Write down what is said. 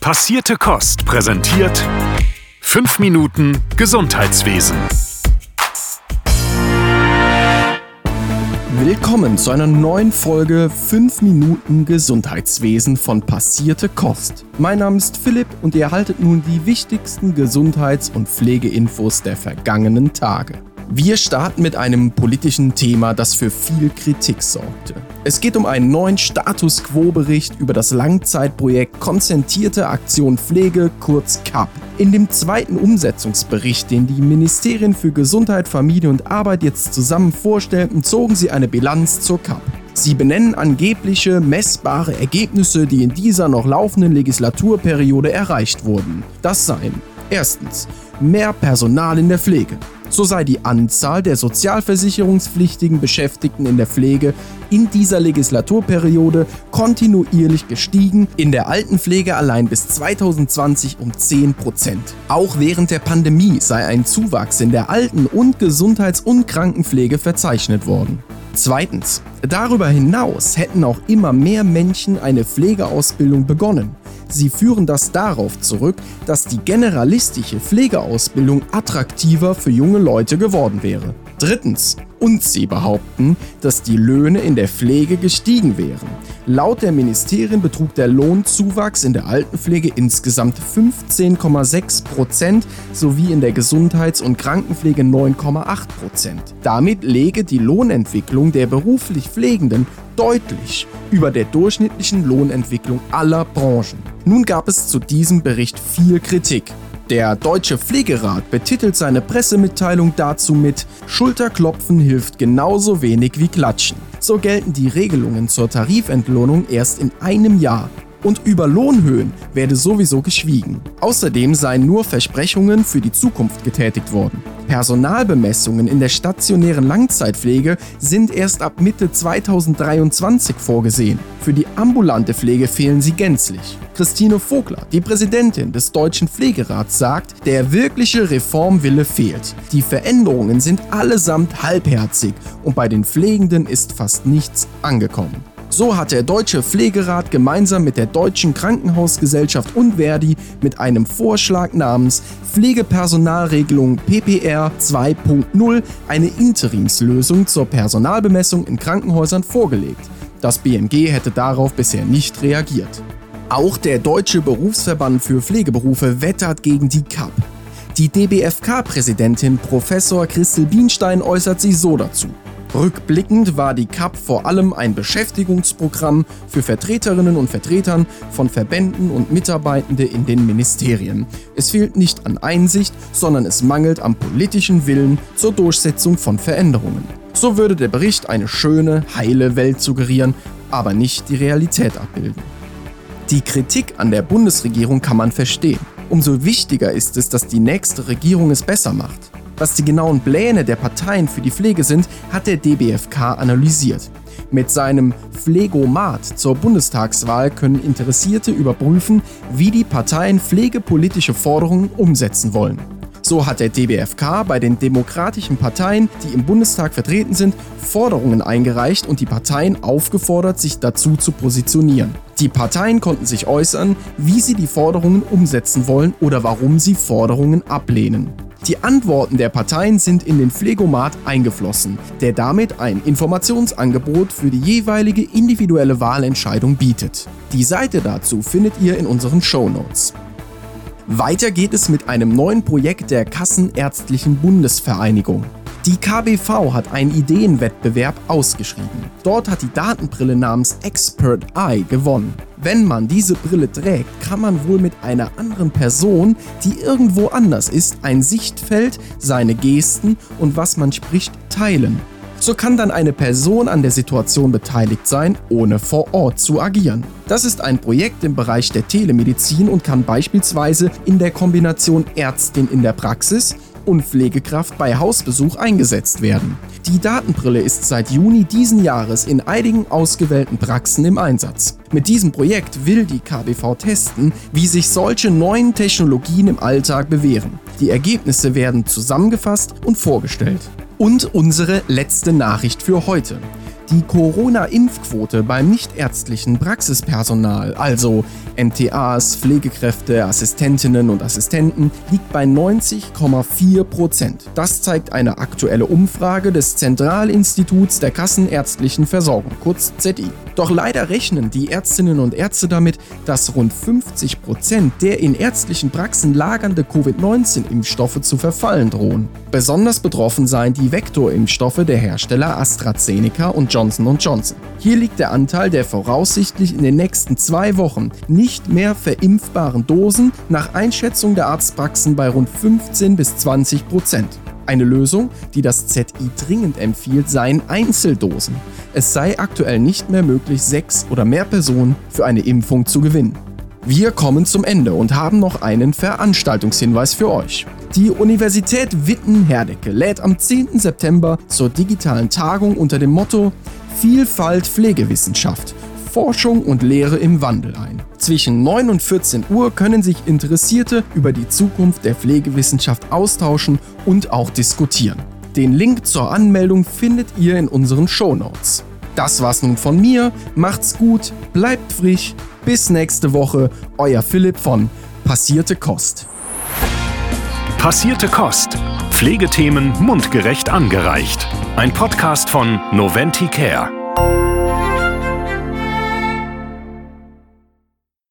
Passierte Kost präsentiert 5 Minuten Gesundheitswesen. Willkommen zu einer neuen Folge 5 Minuten Gesundheitswesen von Passierte Kost. Mein Name ist Philipp und ihr erhaltet nun die wichtigsten Gesundheits- und Pflegeinfos der vergangenen Tage. Wir starten mit einem politischen Thema, das für viel Kritik sorgte. Es geht um einen neuen Status Quo-Bericht über das Langzeitprojekt Konzentrierte Aktion Pflege, kurz CAP. In dem zweiten Umsetzungsbericht, den die Ministerien für Gesundheit, Familie und Arbeit jetzt zusammen vorstellten, zogen sie eine Bilanz zur CAP. Sie benennen angebliche messbare Ergebnisse, die in dieser noch laufenden Legislaturperiode erreicht wurden. Das seien erstens mehr Personal in der Pflege, so sei die Anzahl der sozialversicherungspflichtigen Beschäftigten in der Pflege in dieser Legislaturperiode kontinuierlich gestiegen, in der Altenpflege allein bis 2020 um 10 Prozent. Auch während der Pandemie sei ein Zuwachs in der Alten- und Gesundheits- und Krankenpflege verzeichnet worden. Zweitens, darüber hinaus hätten auch immer mehr Menschen eine Pflegeausbildung begonnen. Sie führen das darauf zurück, dass die generalistische Pflegeausbildung attraktiver für junge Leute geworden wäre. Drittens, und sie behaupten, dass die Löhne in der Pflege gestiegen wären. Laut der Ministerien betrug der Lohnzuwachs in der Altenpflege insgesamt 15,6 Prozent sowie in der Gesundheits- und Krankenpflege 9,8 Prozent. Damit lege die Lohnentwicklung der beruflich Pflegenden deutlich über der durchschnittlichen Lohnentwicklung aller Branchen. Nun gab es zu diesem Bericht viel Kritik. Der Deutsche Pflegerat betitelt seine Pressemitteilung dazu mit Schulterklopfen hilft genauso wenig wie Klatschen. So gelten die Regelungen zur Tarifentlohnung erst in einem Jahr und über Lohnhöhen werde sowieso geschwiegen. Außerdem seien nur Versprechungen für die Zukunft getätigt worden. Personalbemessungen in der stationären Langzeitpflege sind erst ab Mitte 2023 vorgesehen. Für die ambulante Pflege fehlen sie gänzlich. Christine Vogler, die Präsidentin des Deutschen Pflegerats, sagt, der wirkliche Reformwille fehlt. Die Veränderungen sind allesamt halbherzig und bei den Pflegenden ist fast nichts angekommen. So hat der Deutsche Pflegerat gemeinsam mit der Deutschen Krankenhausgesellschaft und Verdi mit einem Vorschlag namens Pflegepersonalregelung PPR 2.0 eine Interimslösung zur Personalbemessung in Krankenhäusern vorgelegt. Das BMG hätte darauf bisher nicht reagiert. Auch der Deutsche Berufsverband für Pflegeberufe wettert gegen die CAP. Die DBFK-Präsidentin Professor Christel Bienstein äußert sich so dazu. Rückblickend war die CAP vor allem ein Beschäftigungsprogramm für Vertreterinnen und Vertretern von Verbänden und Mitarbeitende in den Ministerien. Es fehlt nicht an Einsicht, sondern es mangelt am politischen Willen zur Durchsetzung von Veränderungen. So würde der Bericht eine schöne, heile Welt suggerieren, aber nicht die Realität abbilden. Die Kritik an der Bundesregierung kann man verstehen. Umso wichtiger ist es, dass die nächste Regierung es besser macht. Was die genauen Pläne der Parteien für die Pflege sind, hat der DBFK analysiert. Mit seinem Pflegomat zur Bundestagswahl können Interessierte überprüfen, wie die Parteien pflegepolitische Forderungen umsetzen wollen. So hat der DBFK bei den demokratischen Parteien, die im Bundestag vertreten sind, Forderungen eingereicht und die Parteien aufgefordert, sich dazu zu positionieren. Die Parteien konnten sich äußern, wie sie die Forderungen umsetzen wollen oder warum sie Forderungen ablehnen. Die Antworten der Parteien sind in den Pflegomat eingeflossen, der damit ein Informationsangebot für die jeweilige individuelle Wahlentscheidung bietet. Die Seite dazu findet ihr in unseren Show Notes. Weiter geht es mit einem neuen Projekt der Kassenärztlichen Bundesvereinigung. Die KBV hat einen Ideenwettbewerb ausgeschrieben. Dort hat die Datenbrille namens Expert Eye gewonnen. Wenn man diese Brille trägt, kann man wohl mit einer anderen Person, die irgendwo anders ist, ein Sichtfeld, seine Gesten und was man spricht teilen. So kann dann eine Person an der Situation beteiligt sein, ohne vor Ort zu agieren. Das ist ein Projekt im Bereich der Telemedizin und kann beispielsweise in der Kombination Ärztin in der Praxis und Pflegekraft bei Hausbesuch eingesetzt werden. Die Datenbrille ist seit Juni diesen Jahres in einigen ausgewählten Praxen im Einsatz. Mit diesem Projekt will die KBV testen, wie sich solche neuen Technologien im Alltag bewähren. Die Ergebnisse werden zusammengefasst und vorgestellt. Und unsere letzte Nachricht für heute. Die Corona-Impfquote beim nichtärztlichen Praxispersonal, also MTAs, Pflegekräfte, Assistentinnen und Assistenten, liegt bei 90,4 Prozent. Das zeigt eine aktuelle Umfrage des Zentralinstituts der Kassenärztlichen Versorgung, kurz ZI. Doch leider rechnen die Ärztinnen und Ärzte damit, dass rund 50 Prozent der in ärztlichen Praxen lagernde Covid-19-Impfstoffe zu verfallen drohen. Besonders betroffen seien die Vektorimpfstoffe der Hersteller AstraZeneca und Johnson Johnson. Hier liegt der Anteil der voraussichtlich in den nächsten zwei Wochen nicht mehr verimpfbaren Dosen nach Einschätzung der Arztpraxen bei rund 15 bis 20 Prozent. Eine Lösung, die das ZI dringend empfiehlt, seien Einzeldosen. Es sei aktuell nicht mehr möglich, sechs oder mehr Personen für eine Impfung zu gewinnen. Wir kommen zum Ende und haben noch einen Veranstaltungshinweis für euch. Die Universität Witten-Herdecke lädt am 10. September zur digitalen Tagung unter dem Motto Vielfalt Pflegewissenschaft, Forschung und Lehre im Wandel ein. Zwischen 9 und 14 Uhr können sich Interessierte über die Zukunft der Pflegewissenschaft austauschen und auch diskutieren. Den Link zur Anmeldung findet ihr in unseren Show Notes. Das war's nun von mir. Macht's gut, bleibt frisch. Bis nächste Woche. Euer Philipp von Passierte Kost. Passierte Kost. Pflegethemen mundgerecht angereicht. Ein Podcast von Noventi Care.